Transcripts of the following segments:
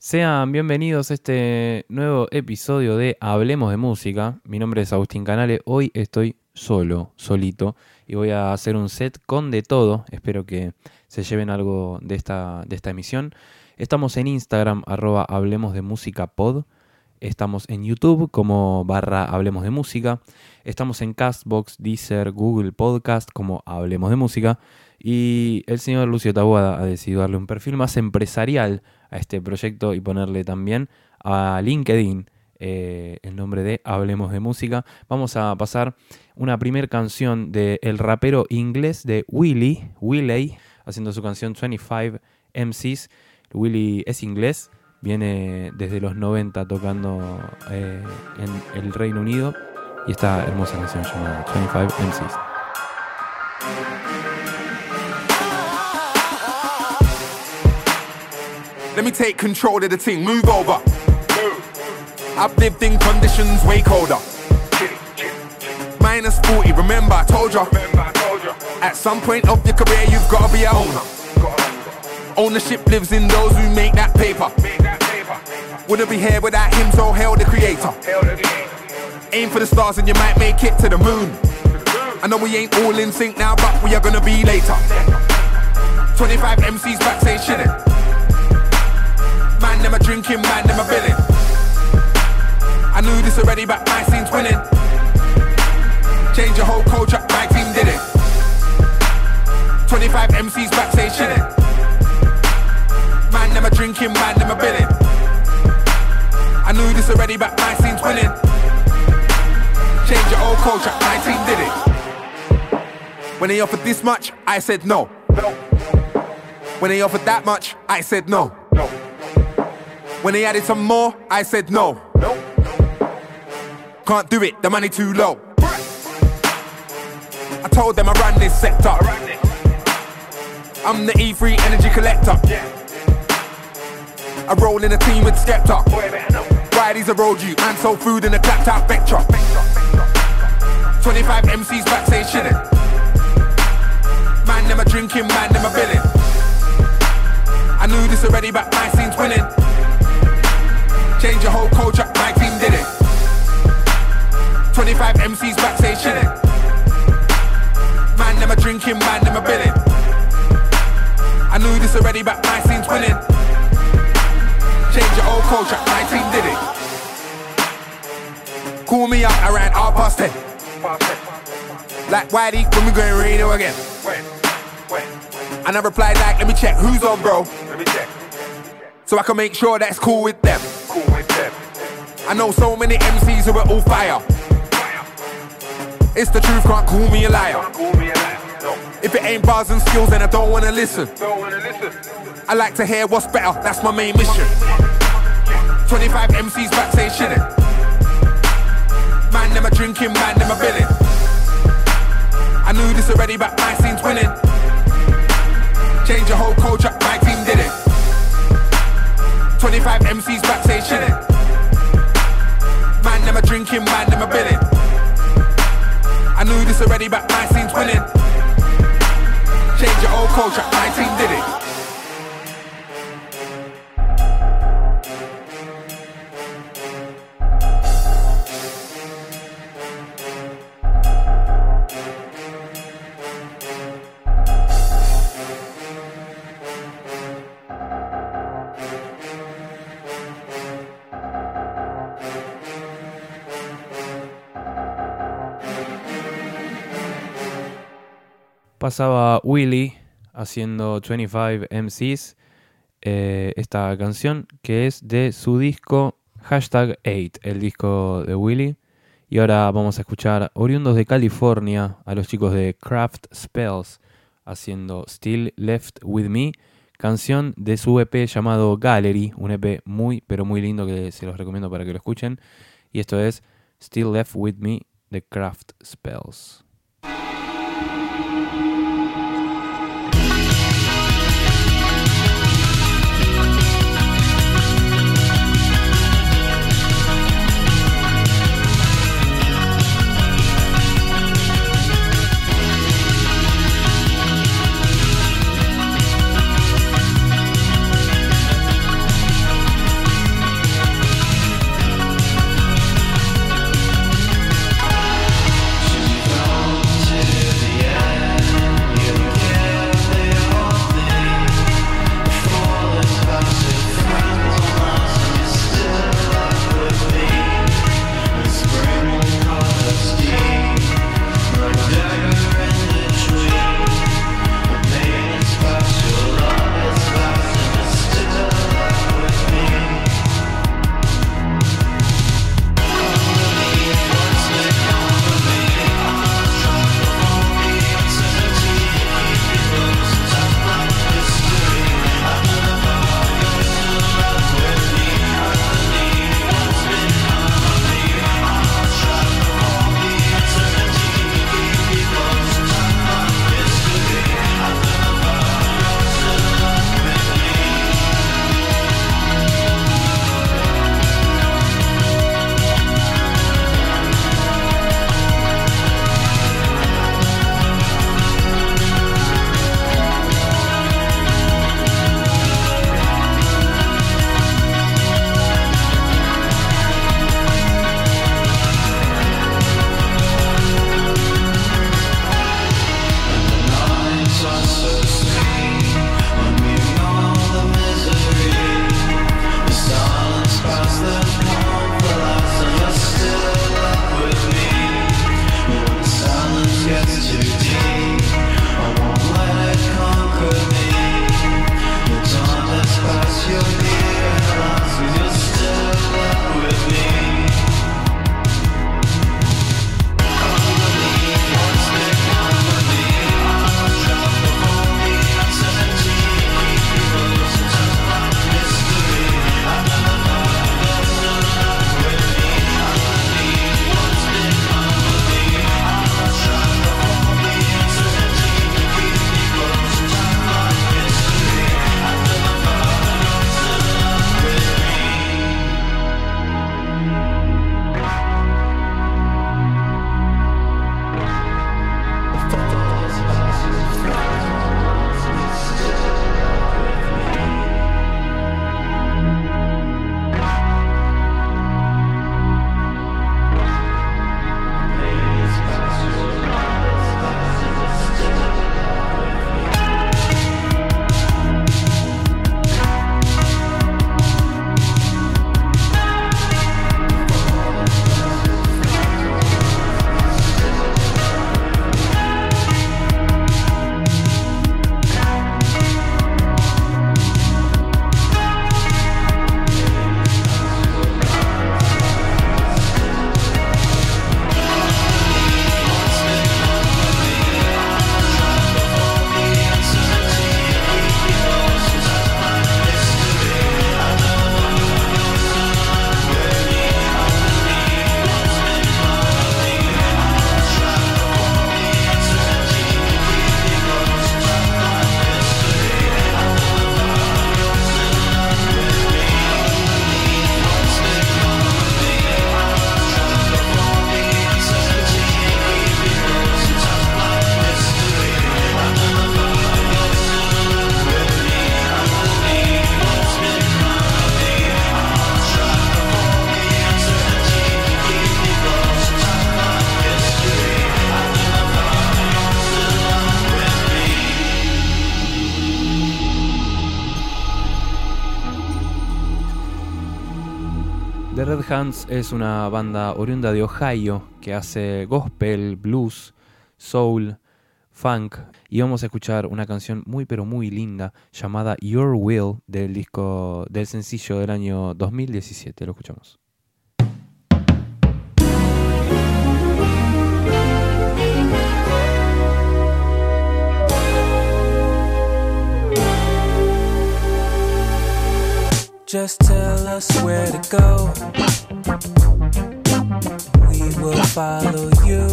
Sean bienvenidos a este nuevo episodio de Hablemos de Música. Mi nombre es Agustín Canale. Hoy estoy solo, solito, y voy a hacer un set con de todo. Espero que se lleven algo de esta, de esta emisión. Estamos en Instagram, arroba Hablemos de Música Pod. Estamos en YouTube como barra Hablemos de Música. Estamos en Castbox, Deezer, Google Podcast como Hablemos de Música. Y el señor Lucio Tabuada ha decidido darle un perfil más empresarial a este proyecto y ponerle también a LinkedIn eh, el nombre de Hablemos de Música. Vamos a pasar una primera canción del el rapero inglés de Willy, Willy, haciendo su canción 25 MCs. Willy es inglés, viene desde los 90 tocando eh, en el Reino Unido y esta hermosa canción llamada 25 MCs. Let me take control of the team. move over. I've lived in conditions way colder. Minus 40, remember I told ya. At some point of your career, you've gotta be a owner. Ownership lives in those who make that paper. Wouldn't be here without him, so hail the creator. Aim for the stars and you might make it to the moon. I know we ain't all in sync now, but we are gonna be later. 25 MCs back say shilling. Man, a drinking, man, a billing. I knew this already, but my scene's winning. Change your whole culture, my team did it. 25 MCs back say shilling. Man, a drinking, man, a billing. I knew this already, but my scene's winning. Change your old culture, my team did it. When they offered this much, I said no. When they offered that much, I said no. When they added some more, I said no. Can't do it, the money too low. I told them I run this sector. I'm the E3 energy collector. I roll in a team with Skepta. A road you? Man sold food in a clapped out Vectra. 25 MCs back say shilling. Man, them a drinking, man, them a billing. I knew this already, but my scene's winning. Change your whole culture, my team did it. 25 MCs back say shilling. Man, them a drinking, man, them a billing. I knew this already, but my scene's winning. Change your whole culture, my team did it. Call me up around half past ten. Like Whitey, when we going radio again. And I replied like, let me check who's on, bro. So I can make sure that's cool with them. I know so many MCs who are all fire. It's the truth, can't call me a liar. If it ain't bars and skills, then I don't wanna listen. I like to hear what's better, that's my main mission. 25 MCs back say shilling. Man, them a drinking, man, them a billing. I knew this already, but my scene's winning. Change your whole culture, my team did it. 25 MCs back say shilling. Them a drinking, man, them a billing. I knew this already, but my team's winning. Change your old culture, my team did it. Pasaba Willy haciendo 25 MCs eh, esta canción que es de su disco Hashtag 8, el disco de Willy. Y ahora vamos a escuchar oriundos de California a los chicos de Craft Spells haciendo Still Left With Me, canción de su EP llamado Gallery, un EP muy pero muy lindo que se los recomiendo para que lo escuchen. Y esto es Still Left With Me de Craft Spells. Red Hands es una banda oriunda de Ohio que hace gospel, blues, soul, funk y vamos a escuchar una canción muy pero muy linda llamada Your Will del disco del sencillo del año 2017, lo escuchamos. Just tell us where to go. We will follow you.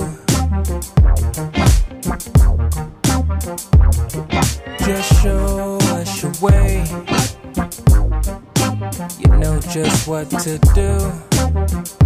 Just show us your way. You know just what to do.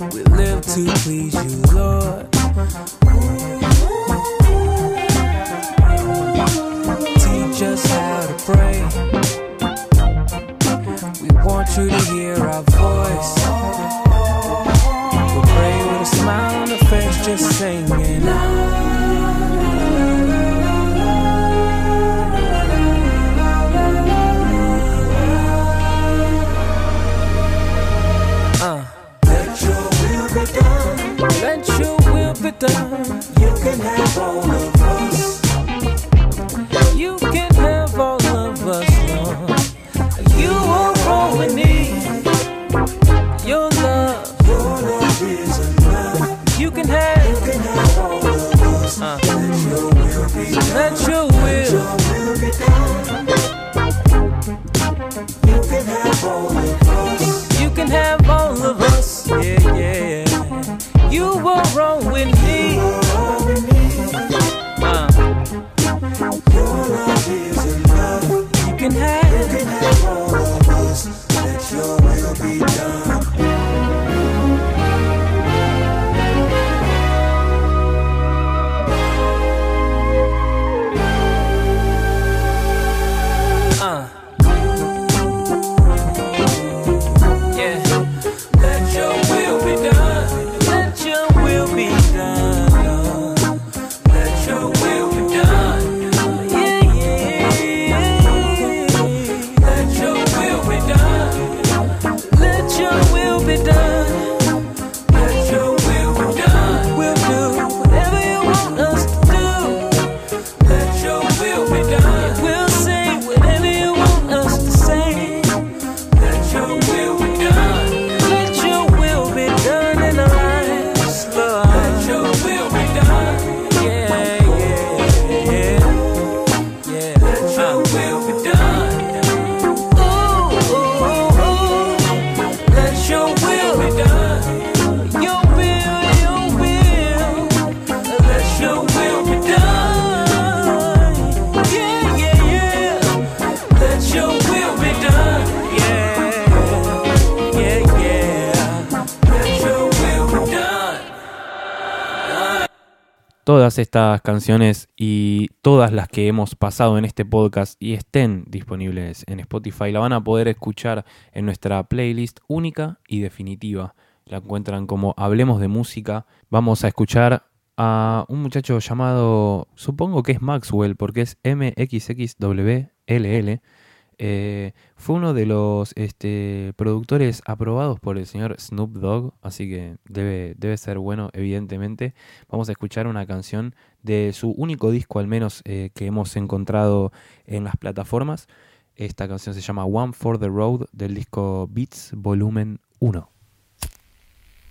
We live to please you, Lord. Teach us how to pray. We want you to hear broken and Todas estas canciones y todas las que hemos pasado en este podcast y estén disponibles en Spotify la van a poder escuchar en nuestra playlist única y definitiva. La encuentran como Hablemos de Música. Vamos a escuchar a un muchacho llamado, supongo que es Maxwell, porque es MXXWLL eh, fue uno de los este, productores aprobados por el señor Snoop Dogg, así que debe, ser bueno, evidentemente. Vamos a escuchar una canción de su único disco, al menos eh, que hemos encontrado en las plataformas. Esta canción se llama One for the Road del disco Beats Volumen 1.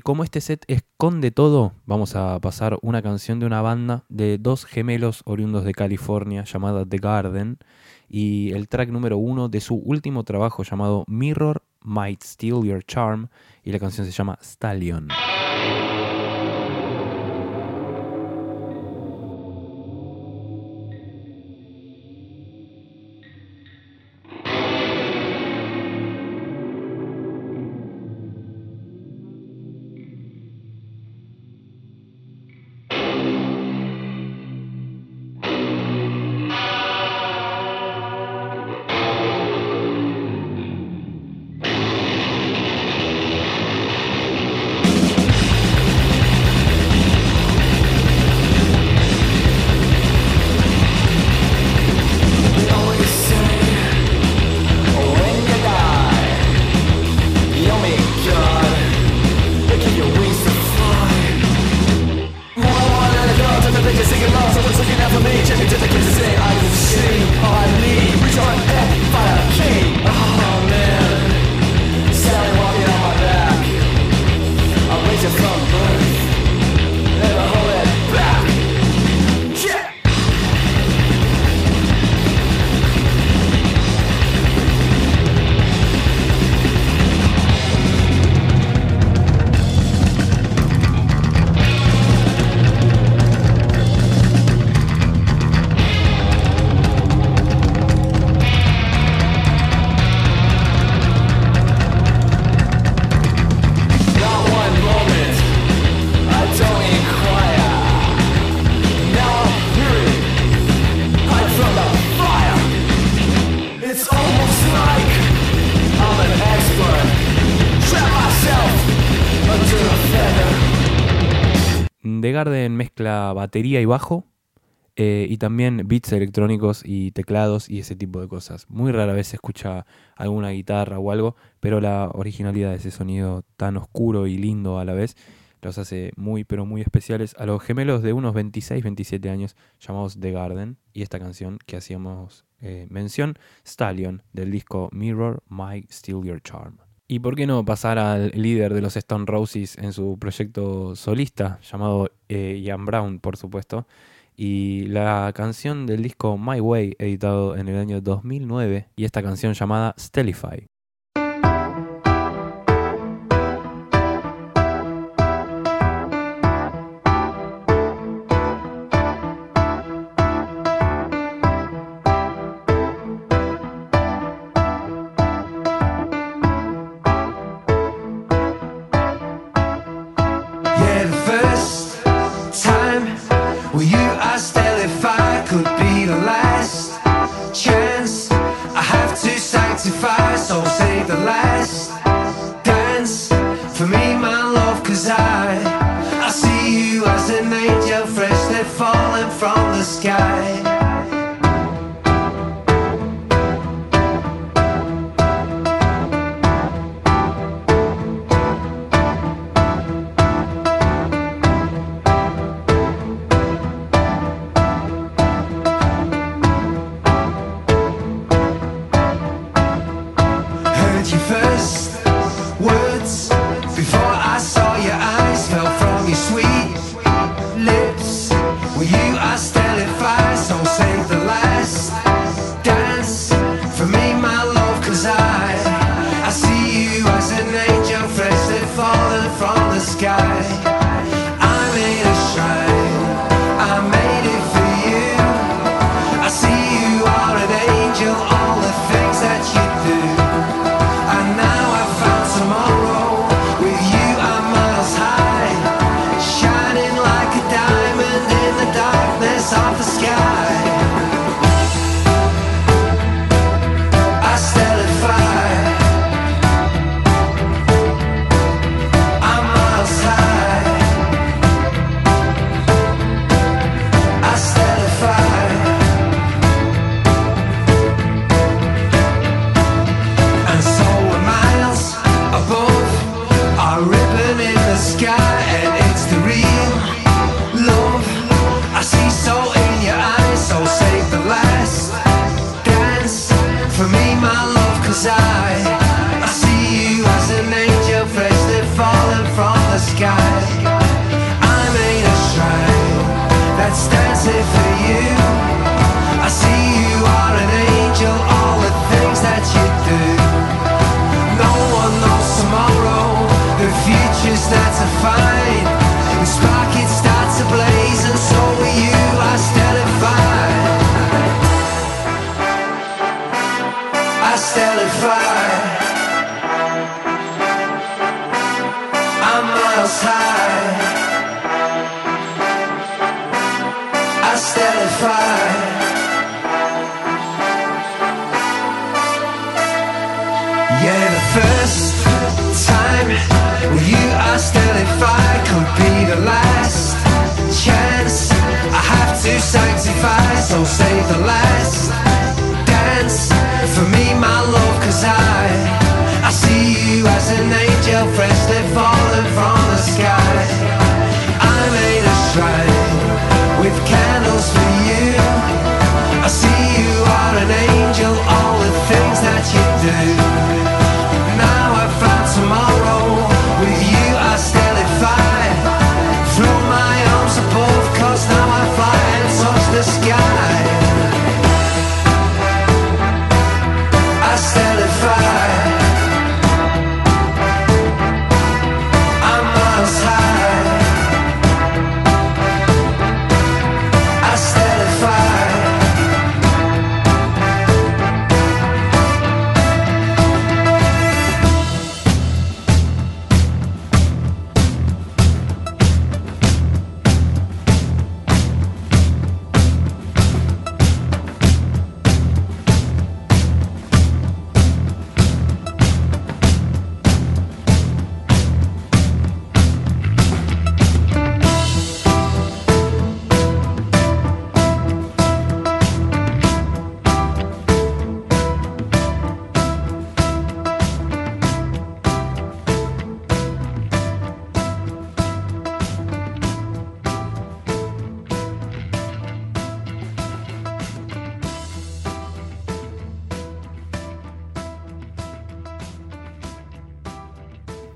Y como este set esconde todo, vamos a pasar una canción de una banda de dos gemelos oriundos de California llamada The Garden y el track número uno de su último trabajo llamado Mirror Might Steal Your Charm y la canción se llama Stallion. Legarden mezcla batería y bajo eh, y también beats electrónicos y teclados y ese tipo de cosas. Muy rara vez se escucha alguna guitarra o algo, pero la originalidad de ese sonido tan oscuro y lindo a la vez los hace muy pero muy especiales a los gemelos de unos 26-27 años llamados The Garden y esta canción que hacíamos eh, mención, Stallion, del disco Mirror, My Steal Your Charm. ¿Y por qué no pasar al líder de los Stone Roses en su proyecto solista, llamado eh, Ian Brown, por supuesto? Y la canción del disco My Way, editado en el año 2009, y esta canción llamada Stellify. sky. so save the light.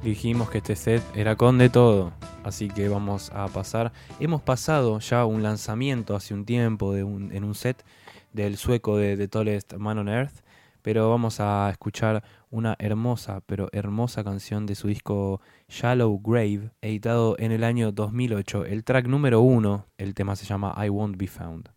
Dijimos que este set era con de todo, así que vamos a pasar. Hemos pasado ya un lanzamiento hace un tiempo de un- en un set del sueco de The Tallest Man on Earth, pero vamos a escuchar una hermosa, pero hermosa canción de su disco Shallow Grave, editado en el año 2008. El track número uno, el tema se llama I Won't Be Found.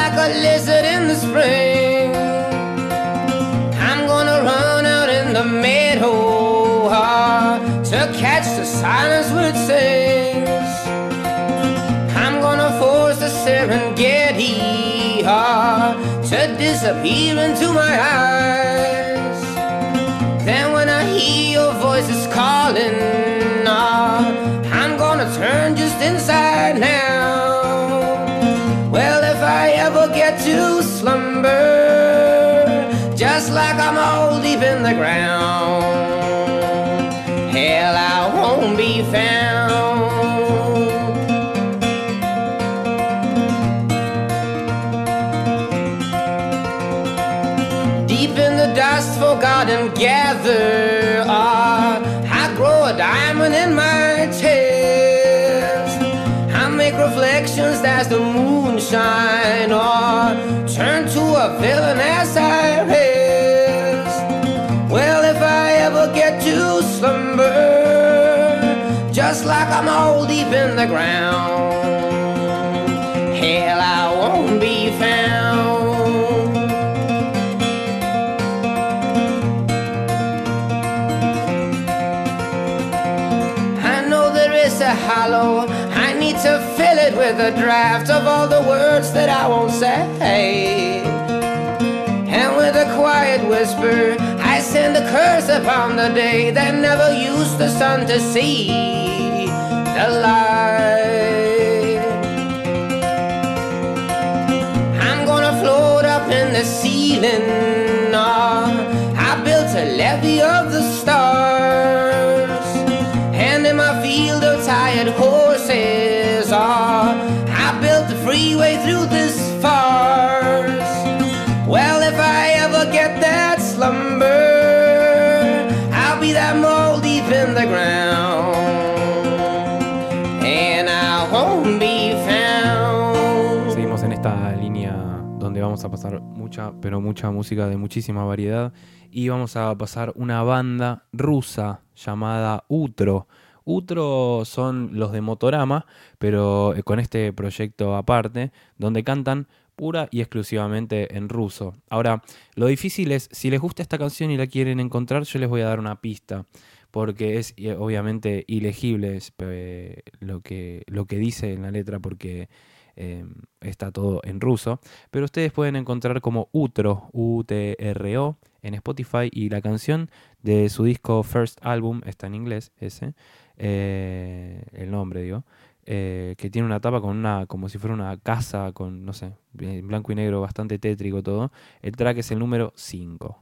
Like a lizard in the spring, I'm gonna run out in the meadow ah, to catch the silence it sings. I'm gonna force the Serengeti ah, to disappear into my eyes. Then when I hear your voices calling, ah, I'm gonna turn just inside now. To slumber, just like I'm all deep in the ground, hell, I won't be found. Deep in the dust, forgotten, gather. Villain as I rest. Well, if I ever get to slumber, just like I'm all deep in the ground, hell, I won't be found. I know there is a hollow. I need to fill it with a draft of all the words that I won't say. Whisper, I send a curse upon the day that never used the sun to see the light. I'm gonna float up in the ceiling. ah. I built a levee of the vamos a pasar mucha, pero mucha música de muchísima variedad. Y vamos a pasar una banda rusa llamada Utro. Utro son los de Motorama, pero eh, con este proyecto aparte, donde cantan pura y exclusivamente en ruso. Ahora, lo difícil es, si les gusta esta canción y la quieren encontrar, yo les voy a dar una pista, porque es eh, obviamente ilegible eh, lo, que, lo que dice en la letra, porque eh, está todo en ruso, pero ustedes pueden encontrar como Utro, U-T-R-O, en Spotify y la canción de su disco First Album está en inglés, ese, eh, el nombre digo, eh, que tiene una tapa con una, como si fuera una casa con, no sé, en blanco y negro, bastante tétrico todo. El track es el número 5.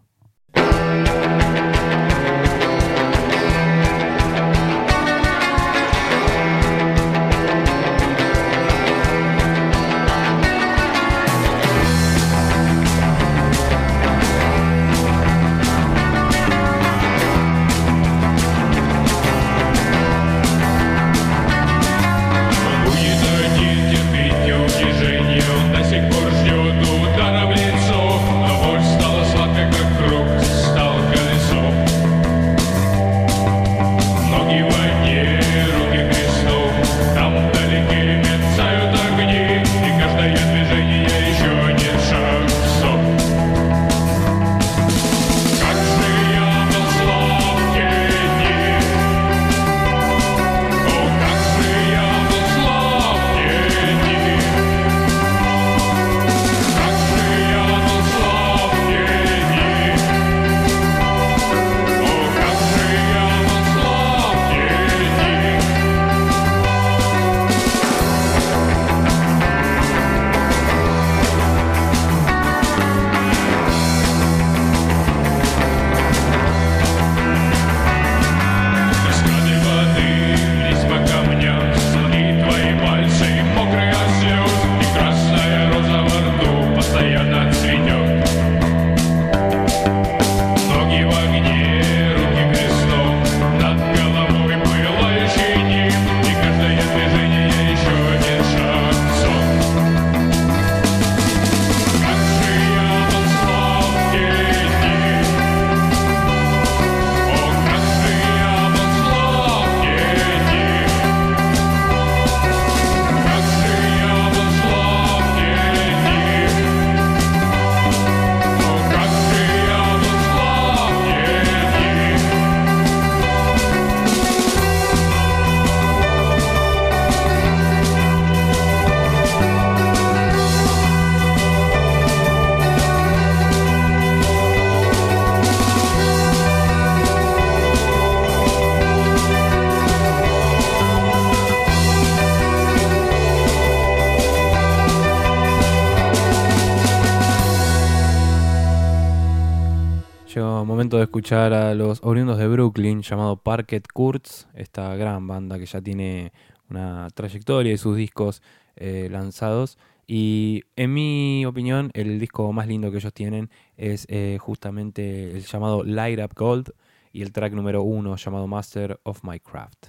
Momento de escuchar a los oriundos de Brooklyn llamado Parket Courts, esta gran banda que ya tiene una trayectoria y sus discos eh, lanzados. Y en mi opinión, el disco más lindo que ellos tienen es eh, justamente el llamado Light Up Gold y el track número uno llamado Master of My Craft.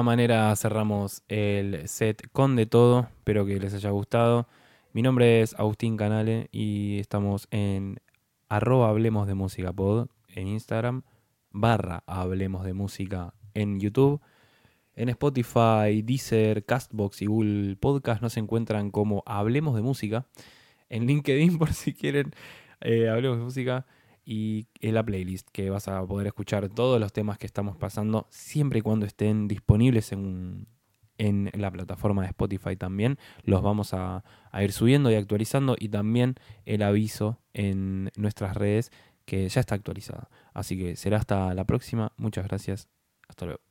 Esta manera cerramos el set con de todo. Espero que les haya gustado. Mi nombre es Agustín Canale y estamos en arroba Hablemos de Música Pod en Instagram, barra Hablemos de Música en YouTube. En Spotify, Deezer, Castbox y Google Podcast nos encuentran como Hablemos de Música. En LinkedIn, por si quieren, eh, Hablemos de Música. Y en la playlist, que vas a poder escuchar todos los temas que estamos pasando, siempre y cuando estén disponibles en, en la plataforma de Spotify también. Los vamos a, a ir subiendo y actualizando. Y también el aviso en nuestras redes que ya está actualizado. Así que será hasta la próxima. Muchas gracias. Hasta luego.